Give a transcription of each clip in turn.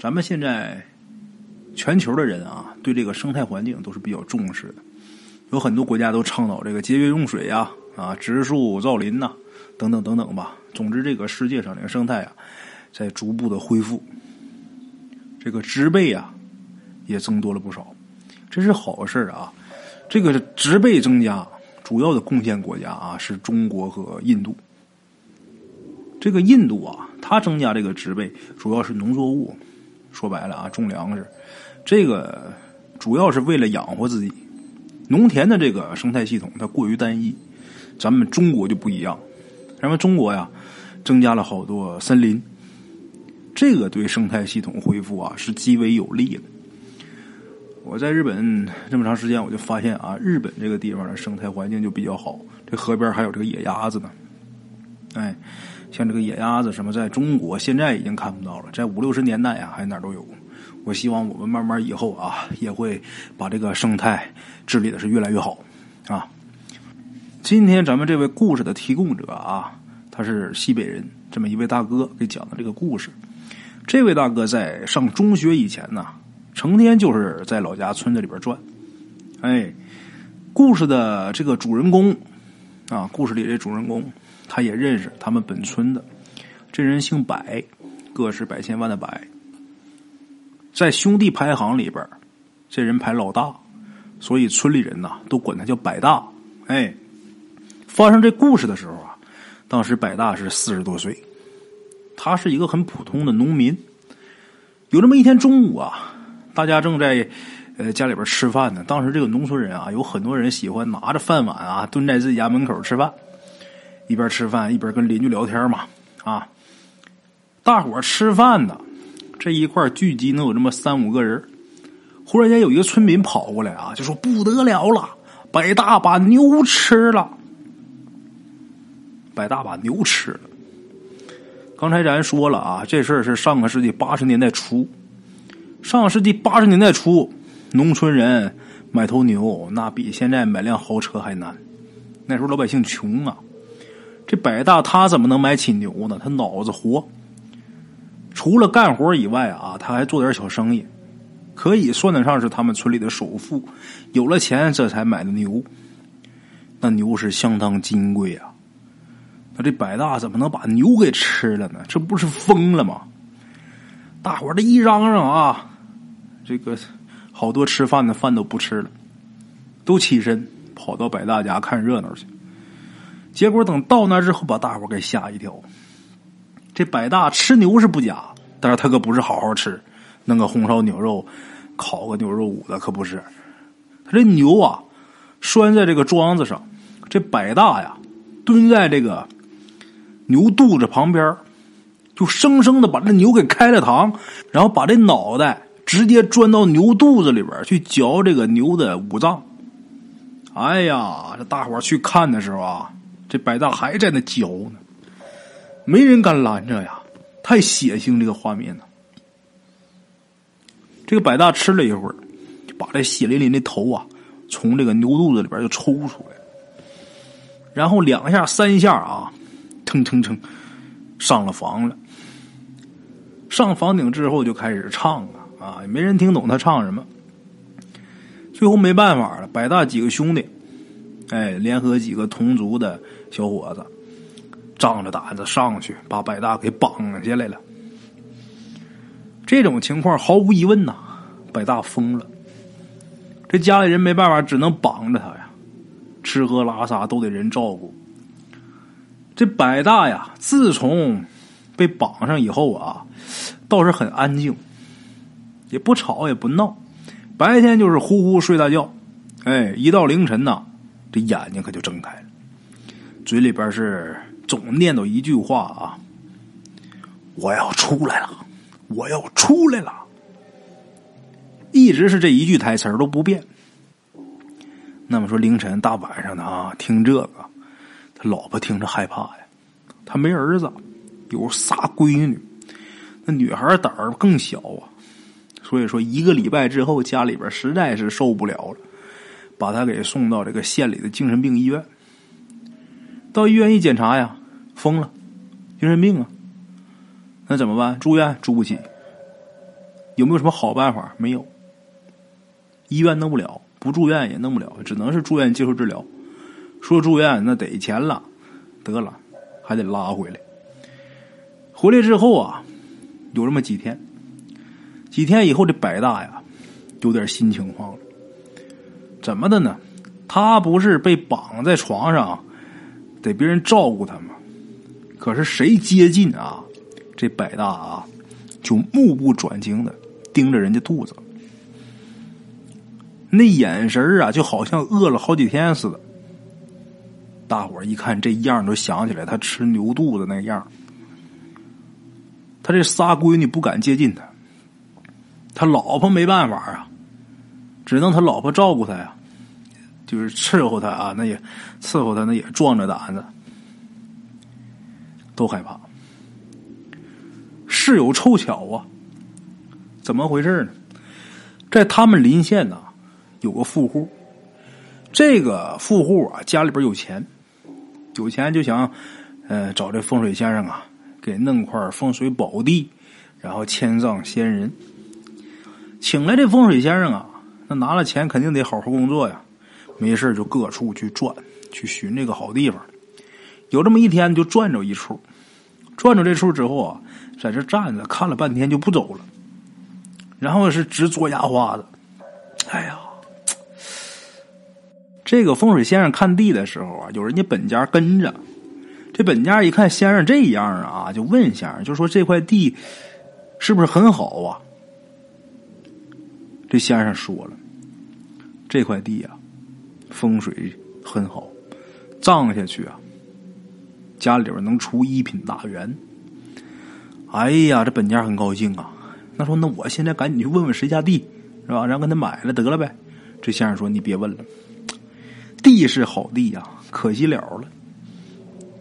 咱们现在全球的人啊，对这个生态环境都是比较重视的，有很多国家都倡导这个节约用水呀，啊，植树造林呐，等等等等吧。总之，这个世界上这个生态啊，在逐步的恢复，这个植被啊也增多了不少，这是好事啊。这个植被增加，主要的贡献国家啊是中国和印度。这个印度啊，它增加这个植被，主要是农作物，说白了啊，种粮食。这个主要是为了养活自己。农田的这个生态系统它过于单一，咱们中国就不一样。咱们中国呀，增加了好多森林，这个对生态系统恢复啊是极为有利的。我在日本这么长时间，我就发现啊，日本这个地方的生态环境就比较好。这河边还有这个野鸭子呢，哎，像这个野鸭子什么，在中国现在已经看不到了，在五六十年代啊，还哪都有。我希望我们慢慢以后啊，也会把这个生态治理的是越来越好啊。今天咱们这位故事的提供者啊，他是西北人，这么一位大哥给讲的这个故事。这位大哥在上中学以前呢。成天就是在老家村子里边转，哎，故事的这个主人公啊，故事里这主人公，他也认识他们本村的这人姓柏，个是百千万的柏，在兄弟排行里边，这人排老大，所以村里人呐都管他叫柏大。哎，发生这故事的时候啊，当时百大是四十多岁，他是一个很普通的农民。有这么一天中午啊。大家正在呃家里边吃饭呢。当时这个农村人啊，有很多人喜欢拿着饭碗啊，蹲在自己家门口吃饭，一边吃饭一边跟邻居聊天嘛。啊，大伙吃饭呢，这一块聚集能有这么三五个人。忽然间有一个村民跑过来啊，就说不得了了，百大把牛吃了，百大把牛吃了。刚才咱说了啊，这事儿是上个世纪八十年代初。上个世纪八十年代初，农村人买头牛，那比现在买辆豪车还难。那时候老百姓穷啊，这百大他怎么能买起牛呢？他脑子活，除了干活以外啊，他还做点小生意，可以算得上是他们村里的首富。有了钱，这才买的牛。那牛是相当金贵啊。那这百大怎么能把牛给吃了呢？这不是疯了吗？大伙儿这一嚷嚷啊！这个好多吃饭的饭都不吃了，都起身跑到百大家看热闹去。结果等到那之后，把大伙给吓一跳。这百大吃牛是不假，但是他可不是好好吃，弄个红烧牛肉、烤个牛肉五的可不是。他这牛啊，拴在这个桩子上，这百大呀蹲在这个牛肚子旁边，就生生的把这牛给开了膛，然后把这脑袋。直接钻到牛肚子里边去嚼这个牛的五脏。哎呀，这大伙去看的时候啊，这百大还在那嚼呢，没人敢拦着呀，太血腥这个画面呢。这个百大吃了一会儿，就把这血淋淋的头啊从这个牛肚子里边就抽出来，然后两下三下啊，蹭蹭蹭上了房了。上房顶之后就开始唱啊。啊，也没人听懂他唱什么。最后没办法了，百大几个兄弟，哎，联合几个同族的小伙子，仗着胆子上去把百大给绑下来了。这种情况毫无疑问呐，百大疯了。这家里人没办法，只能绑着他呀，吃喝拉撒都得人照顾。这百大呀，自从被绑上以后啊，倒是很安静。也不吵也不闹，白天就是呼呼睡大觉，哎，一到凌晨呐，这眼睛可就睁开了，嘴里边是总念叨一句话啊：“我要出来了，我要出来了。”一直是这一句台词都不变。那么说凌晨大晚上的啊，听这个，他老婆听着害怕呀，他没儿子，有仨闺女，那女孩胆儿更小啊。所以说，一个礼拜之后，家里边实在是受不了了，把他给送到这个县里的精神病医院。到医院一检查呀，疯了，精神病啊！那怎么办？住院住不起，有没有什么好办法？没有，医院弄不了，不住院也弄不了，只能是住院接受治疗。说住院那得钱了，得了，还得拉回来。回来之后啊，有这么几天，几天以后这百大呀，有点新情况了。怎么的呢？他不是被绑在床上，得别人照顾他吗？可是谁接近啊，这百大啊，就目不转睛的盯着人家肚子，那眼神啊，就好像饿了好几天似的。大伙儿一看这样，都想起来他吃牛肚子那样。他这仨闺女不敢接近他，他老婆没办法啊，只能他老婆照顾他呀，就是伺候他啊，那也伺候他，那也壮着胆子。都害怕，事有凑巧啊！怎么回事呢？在他们邻县呐，有个富户。这个富户啊，家里边有钱，有钱就想，呃，找这风水先生啊，给弄块风水宝地，然后迁葬先人。请来这风水先生啊，那拿了钱肯定得好好工作呀，没事就各处去转，去寻这个好地方。有这么一天，就转着一处。转着这处之后啊，在这站着看了半天就不走了，然后是直嘬牙花子。哎呀，这个风水先生看地的时候啊，有人家本家跟着。这本家一看先生这样啊，就问先生，就说这块地是不是很好啊？这先生说了，这块地啊，风水很好，葬下去啊。家里边能出一品大员，哎呀，这本家很高兴啊。那说，那我现在赶紧去问问谁家地，是吧？然后跟他买了得了呗。这先生说：“你别问了，地是好地呀，可惜了了，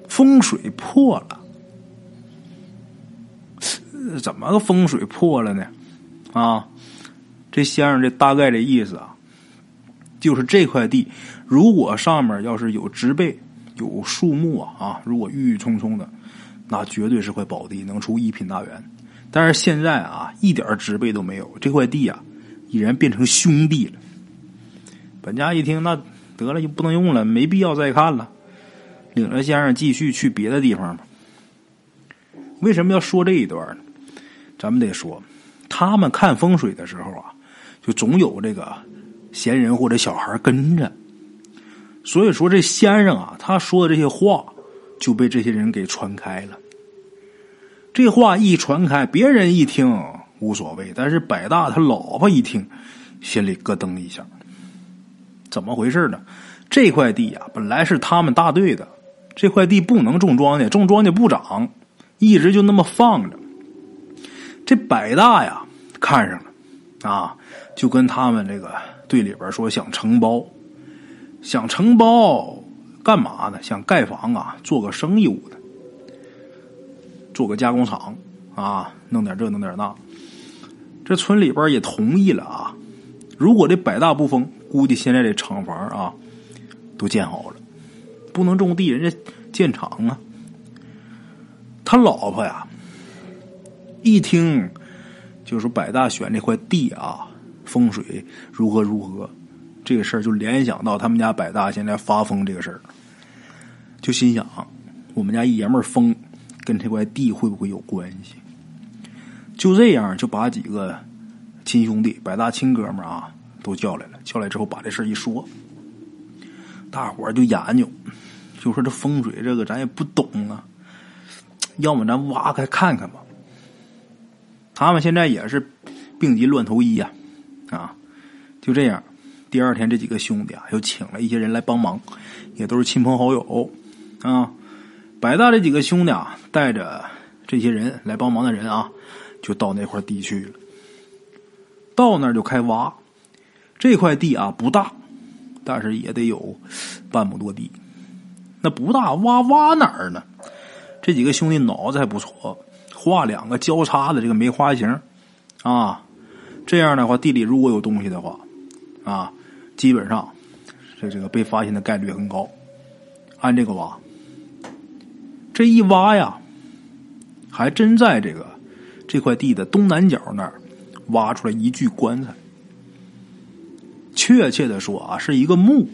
风水破了。怎么个风水破了呢？啊，这先生这大概的意思啊，就是这块地如果上面要是有植被。”有树木啊啊！如果郁郁葱葱的，那绝对是块宝地，能出一品大员。但是现在啊，一点植被都没有，这块地啊，已然变成凶地了。本家一听，那得了，就不能用了，没必要再看了。领着先生继续去别的地方吧。为什么要说这一段呢？咱们得说，他们看风水的时候啊，就总有这个闲人或者小孩跟着。所以说，这先生啊，他说的这些话就被这些人给传开了。这话一传开，别人一听无所谓，但是百大他老婆一听，心里咯噔一下。怎么回事呢？这块地啊，本来是他们大队的，这块地不能种庄稼，种庄稼不长，一直就那么放着。这百大呀，看上了啊，就跟他们这个队里边说想承包。想承包干嘛呢？想盖房啊，做个生意务的，做个加工厂啊，弄点这弄点那。这村里边也同意了啊。如果这百大不封，估计现在这厂房啊都建好了，不能种地，人家建厂啊。他老婆呀，一听就说百大选这块地啊，风水如何如何。这个事儿就联想到他们家百大现在发疯这个事儿，就心想我们家爷们儿疯跟这块地会不会有关系？就这样就把几个亲兄弟、百大亲哥们啊都叫来了。叫来之后把这事儿一说，大伙儿就研究，就说这风水这个咱也不懂啊，要么咱挖开看看吧。他们现在也是病急乱投医呀，啊，就这样。第二天，这几个兄弟啊，又请了一些人来帮忙，也都是亲朋好友啊。百大这几个兄弟啊，带着这些人来帮忙的人啊，就到那块地去了。到那儿就开挖，这块地啊不大，但是也得有半亩多地。那不大，挖挖哪儿呢？这几个兄弟脑子还不错，画两个交叉的这个梅花形啊。这样的话，地里如果有东西的话啊。基本上，这这个被发现的概率很高。按这个挖，这一挖呀，还真在这个这块地的东南角那儿挖出来一具棺材。确切的说啊，是一个墓。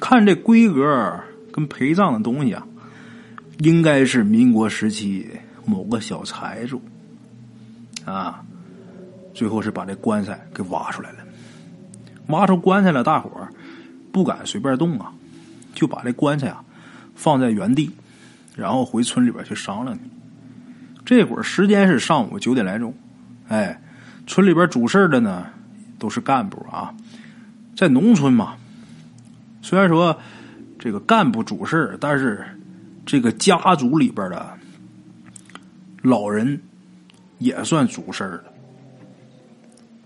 看这规格跟陪葬的东西啊，应该是民国时期某个小财主啊。最后是把这棺材给挖出来了。挖出棺材了，大伙儿不敢随便动啊，就把这棺材啊放在原地，然后回村里边去商量去。这会儿时间是上午九点来钟，哎，村里边主事的呢都是干部啊，在农村嘛。虽然说这个干部主事但是这个家族里边的老人也算主事儿的。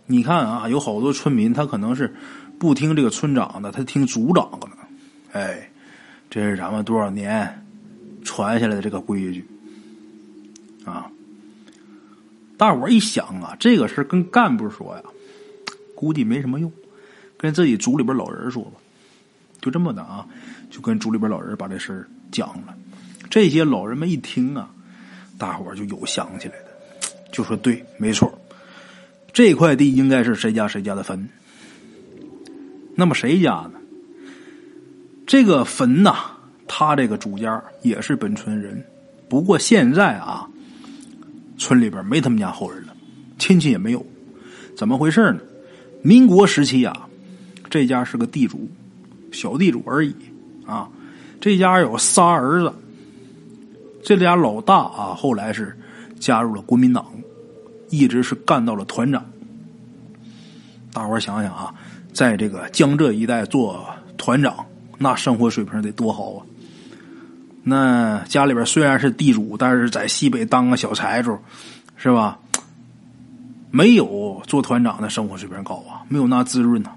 你看啊，有好多村民他可能是不听这个村长的，他听族长的。哎，这是咱们多少年传下来的这个规矩啊！大伙儿一想啊，这个事跟干部说呀，估计没什么用，跟自己族里边老人说吧。就这么的啊，就跟族里边老人把这事儿讲了。这些老人们一听啊，大伙就有想起来的，就说对，没错，这块地应该是谁家谁家的坟。那么谁家呢？这个坟呐，他这个主家也是本村人，不过现在啊，村里边没他们家后人了，亲戚也没有。怎么回事呢？民国时期啊，这家是个地主。小地主而已啊！这家有仨儿子，这家老大啊，后来是加入了国民党，一直是干到了团长。大伙儿想想啊，在这个江浙一带做团长，那生活水平得多好啊！那家里边虽然是地主，但是在西北当个小财主，是吧？没有做团长的生活水平高啊，没有那滋润呐，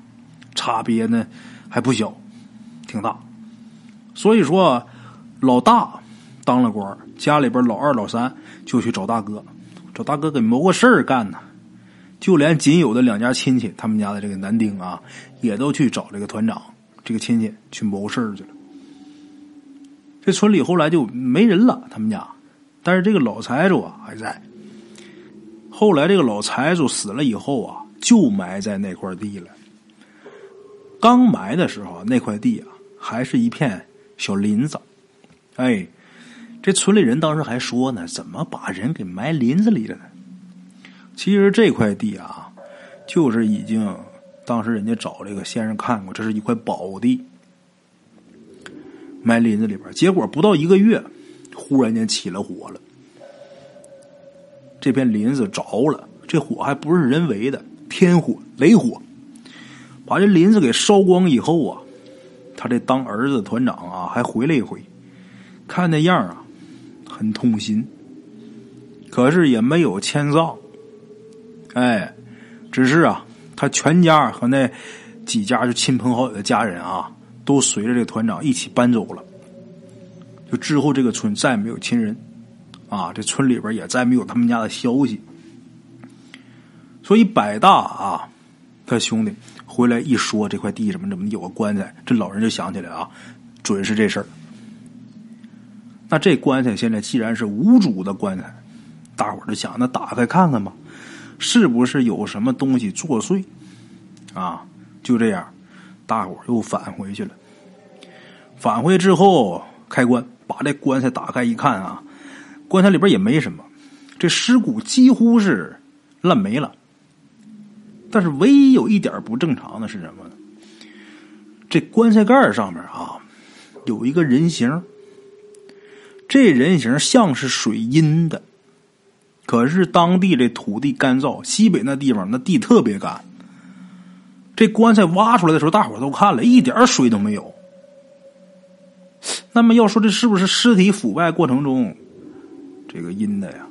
差别呢还不小。挺大，所以说老大当了官，家里边老二、老三就去找大哥，找大哥给谋个事儿干呢。就连仅有的两家亲戚，他们家的这个男丁啊，也都去找这个团长这个亲戚去谋事儿去了。这村里后来就没人了，他们家，但是这个老财主啊还在。后来这个老财主死了以后啊，就埋在那块地了。刚埋的时候，那块地啊。还是一片小林子，哎，这村里人当时还说呢，怎么把人给埋林子里了呢？其实这块地啊，就是已经当时人家找这个先生看过，这是一块宝地，埋林子里边。结果不到一个月，忽然间起了火了，这片林子着了，这火还不是人为的，天火雷火，把这林子给烧光以后啊。他这当儿子团长啊，还回来一回，看那样啊，很痛心。可是也没有迁葬，哎，只是啊，他全家和那几家就亲朋好友的家人啊，都随着这个团长一起搬走了。就之后这个村再也没有亲人，啊，这村里边也再没有他们家的消息。所以百大啊，他兄弟。回来一说这块地怎么怎么有个棺材，这老人就想起来啊，准是这事儿。那这棺材现在既然是无主的棺材，大伙儿就想那打开看看吧，是不是有什么东西作祟？啊，就这样，大伙儿又返回去了。返回之后开棺，把这棺材打开一看啊，棺材里边也没什么，这尸骨几乎是烂没了。但是唯一有一点不正常的是什么呢？这棺材盖上面啊，有一个人形。这人形像是水阴的，可是当地这土地干燥，西北那地方那地特别干。这棺材挖出来的时候，大伙都看了一点水都没有。那么要说这是不是尸体腐败过程中这个阴的呀？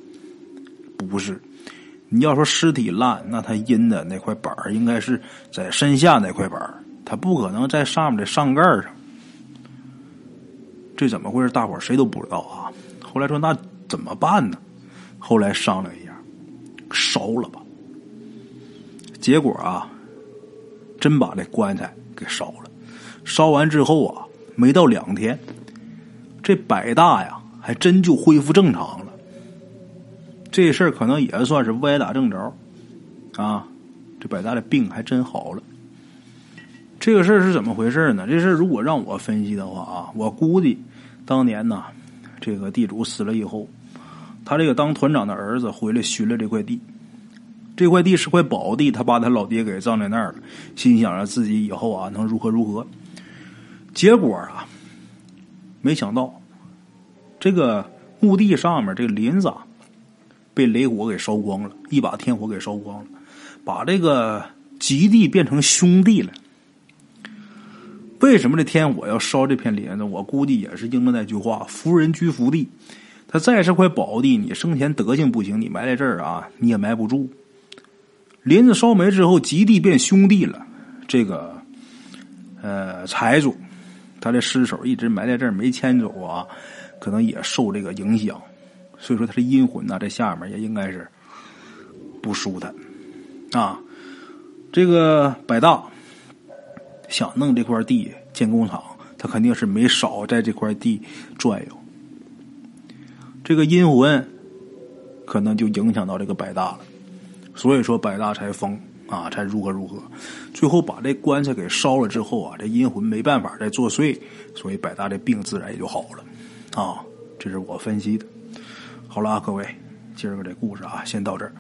不是。你要说尸体烂，那他阴的那块板应该是在身下那块板他不可能在上面的上盖上。这怎么回事？大伙谁都不知道啊。后来说那怎么办呢？后来商量一下，烧了吧。结果啊，真把这棺材给烧了。烧完之后啊，没到两天，这百大呀，还真就恢复正常了。这事儿可能也算是歪打正着啊。这百大的病还真好了。这个事儿是怎么回事呢？这事儿如果让我分析的话啊，我估计当年呢，这个地主死了以后，他这个当团长的儿子回来寻了这块地。这块地是块宝地，他把他老爹给葬在那儿了，心想着自己以后啊能如何如何。结果啊，没想到这个墓地上面这个林子啊被雷火给烧光了，一把天火给烧光了，把这个吉地变成兄弟了。为什么这天火要烧这片林子？我估计也是应了那句话：“福人居福地。”他再是块宝地，你生前德行不行，你埋在这儿啊，你也埋不住。林子烧没之后，吉地变兄弟了。这个，呃，财主，他的尸首一直埋在这儿没迁走啊，可能也受这个影响。所以说，他的阴魂呐，在下面也应该是不舒坦啊。这个百大想弄这块地建工厂，他肯定是没少在这块地转悠。这个阴魂可能就影响到这个百大了。所以说，百大才疯啊，才如何如何，最后把这棺材给烧了之后啊，这阴魂没办法再作祟，所以百大的病自然也就好了，啊，这是我分析的。好了啊，各位，今儿个这故事啊，先到这儿。